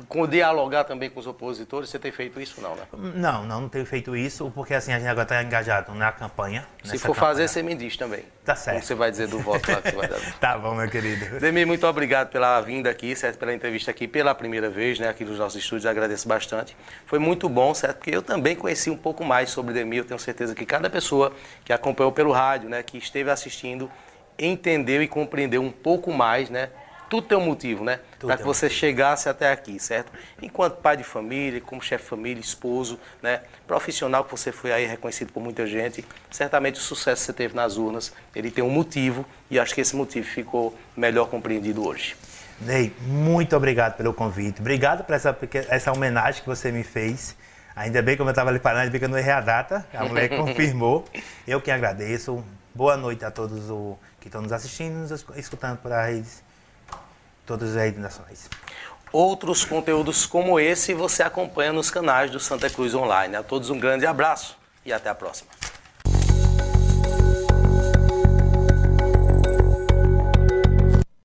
com dialogar também com os opositores, você tem feito isso não, né? Não, não, não tenho feito isso, porque assim, a gente agora está engajado na campanha. Se for campanha. fazer, você me diz também. Tá certo. Você vai dizer do voto lá que você vai dar. tá bom, meu querido. Demi, muito obrigado pela vinda aqui, certo? Pela entrevista aqui pela primeira vez, né? Aqui nos nossos estúdios, agradeço bastante. Foi muito bom, certo? Porque eu também conheci um pouco mais sobre Demi, eu tenho certeza que cada pessoa que acompanhou pelo rádio, né? Que esteve assistindo, entendeu e compreendeu um pouco mais, né? Tudo tem um motivo, né? Para que você chegasse até aqui, certo? Enquanto pai de família, como chefe de família, esposo, né? Profissional que você foi aí reconhecido por muita gente, certamente o sucesso que você teve nas urnas, ele tem um motivo e acho que esse motivo ficou melhor compreendido hoje. Ney, muito obrigado pelo convite. Obrigado por essa, essa homenagem que você me fez. Ainda bem, como eu estava ali falando, ainda bem que eu não errei a data. A mulher confirmou. Eu que agradeço. Boa noite a todos o, que estão nos assistindo, nos escutando por aí todas as nacionais. Outros conteúdos como esse você acompanha nos canais do Santa Cruz Online. A todos um grande abraço e até a próxima.